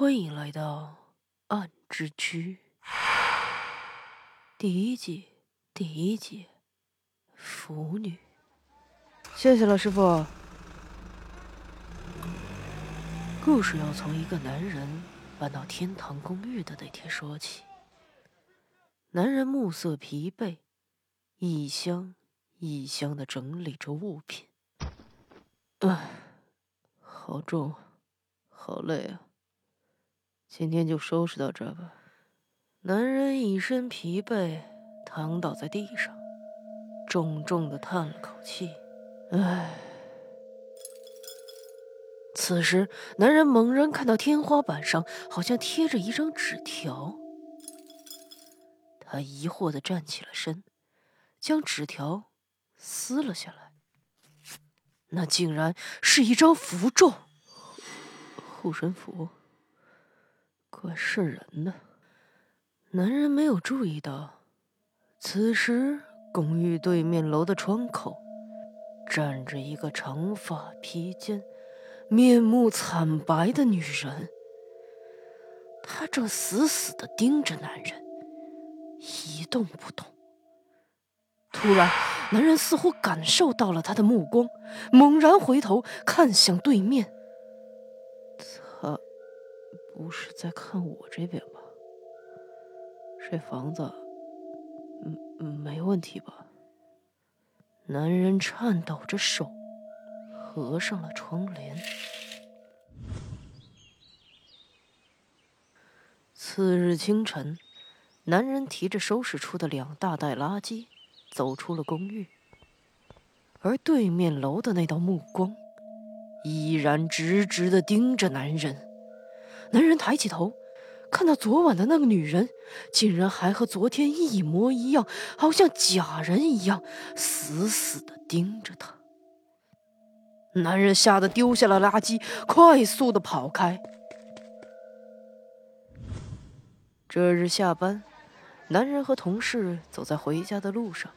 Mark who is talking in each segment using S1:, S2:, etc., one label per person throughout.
S1: 欢迎来到《暗之居》第一季第一集。腐女，谢谢了，师傅。故事要从一个男人搬到天堂公寓的那天说起。男人暮色疲惫，一箱一箱的整理着物品。唉，好重，好累啊。今天就收拾到这吧。男人一身疲惫，躺倒在地上，重重的叹了口气。唉。此时，男人猛然看到天花板上好像贴着一张纸条。他疑惑的站起了身，将纸条撕了下来。那竟然是一张符咒，护身符。怪渗人的。男人没有注意到，此时公寓对面楼的窗口站着一个长发披肩、面目惨白的女人。她正死死的盯着男人，一动不动。突然，男人似乎感受到了她的目光，猛然回头看向对面。不是在看我这边吧？这房子，嗯，没问题吧？男人颤抖着手，合上了窗帘。次日清晨，男人提着收拾出的两大袋垃圾，走出了公寓，而对面楼的那道目光，依然直直的盯着男人。男人抬起头，看到昨晚的那个女人，竟然还和昨天一模一样，好像假人一样，死死的盯着他。男人吓得丢下了垃圾，快速的跑开。这日下班，男人和同事走在回家的路上。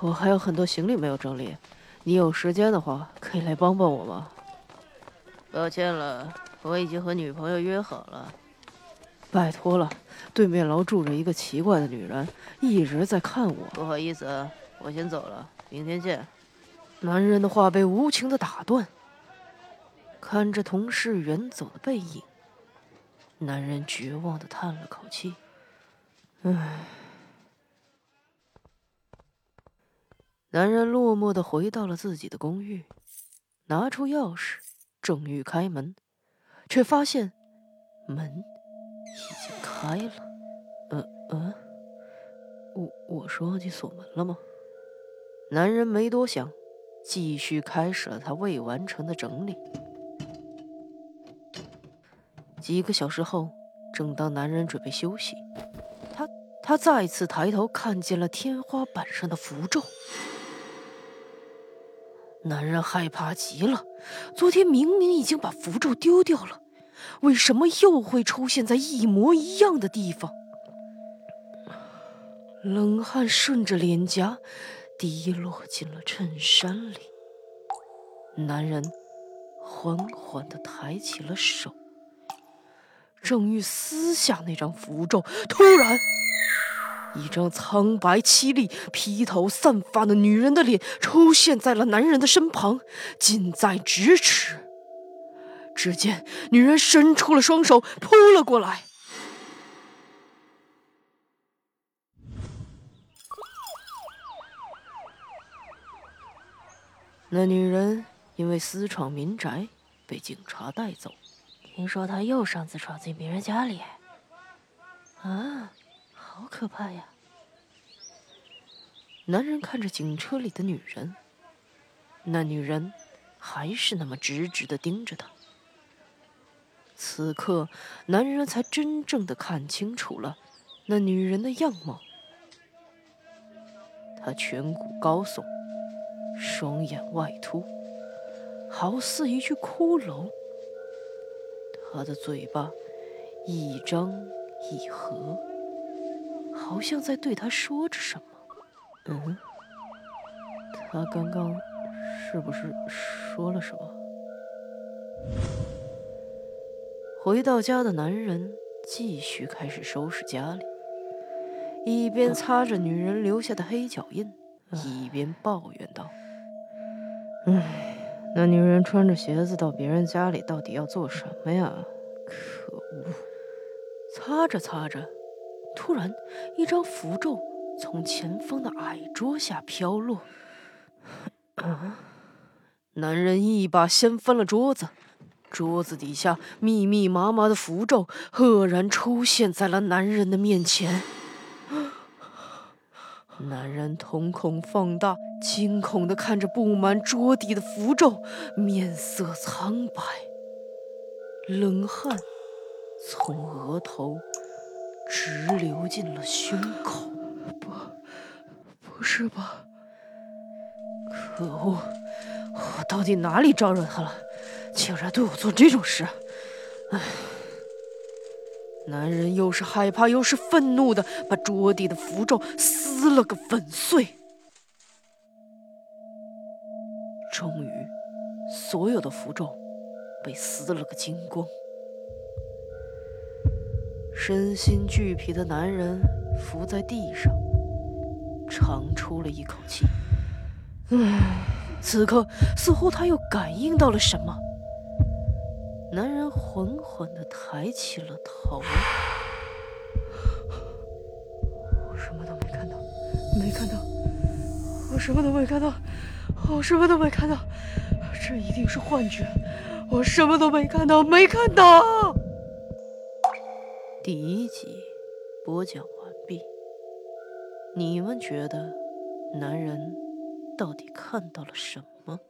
S1: 我还有很多行李没有整理，你有时间的话，可以来帮帮我吗？抱歉了。我已经和女朋友约好了，拜托了。对面楼住着一个奇怪的女人，一直在看我。不好意思，我先走了，明天见。男人的话被无情的打断。看着同事远走的背影，男人绝望的叹了口气：“唉。”男人落寞的回到了自己的公寓，拿出钥匙，正欲开门。却发现门已经开了。嗯嗯，我我说忘记锁门了吗？男人没多想，继续开始了他未完成的整理。几个小时后，正当男人准备休息，他他再次抬头看见了天花板上的符咒。男人害怕极了，昨天明明已经把符咒丢掉了，为什么又会出现在一模一样的地方？冷汗顺着脸颊滴落进了衬衫里。男人缓缓地抬起了手，正欲撕下那张符咒，突然。一张苍白凄厉、披头散发的女人的脸出现在了男人的身旁，近在咫尺。只见女人伸出了双手，扑了过来。那女人因为私闯民宅，被警察带走。
S2: 听说她又擅自闯进别人家里。啊！好可怕呀！
S1: 男人看着警车里的女人，那女人还是那么直直的盯着他。此刻，男人才真正的看清楚了那女人的样貌。她颧骨高耸，双眼外凸，好似一具骷髅。她的嘴巴一张一合。好像在对他说着什么。嗯，他刚刚是不是说了什么？回到家的男人继续开始收拾家里，一边擦着女人留下的黑脚印，一边抱怨道：“唉，那女人穿着鞋子到别人家里，到底要做什么呀？可恶！”擦着擦着，突然一张符咒从前方的矮桌下飘落。啊！男人一把掀翻了桌子，桌子底下密密麻麻的符咒赫然出现在了男人的面前。男人瞳孔放大，惊恐地看着布满桌底的符咒，面色苍白，冷汗从额头直流进了胸口。不，不是吧？可恶！我到底哪里招惹他了？竟然对我做这种事！唉，男人又是害怕又是愤怒的把桌底的符咒撕了个粉碎。终于，所有的符咒被撕了个精光。身心俱疲的男人伏在地上，长出了一口气。唉。此刻，似乎他又感应到了什么。男人缓缓地抬起了头。我什么都没看到，没看到，我什么都没看到，我什么都没看到，这一定是幻觉。我什么都没看到，没看到。第一集播讲完毕。你们觉得，男人？到底看到了什么？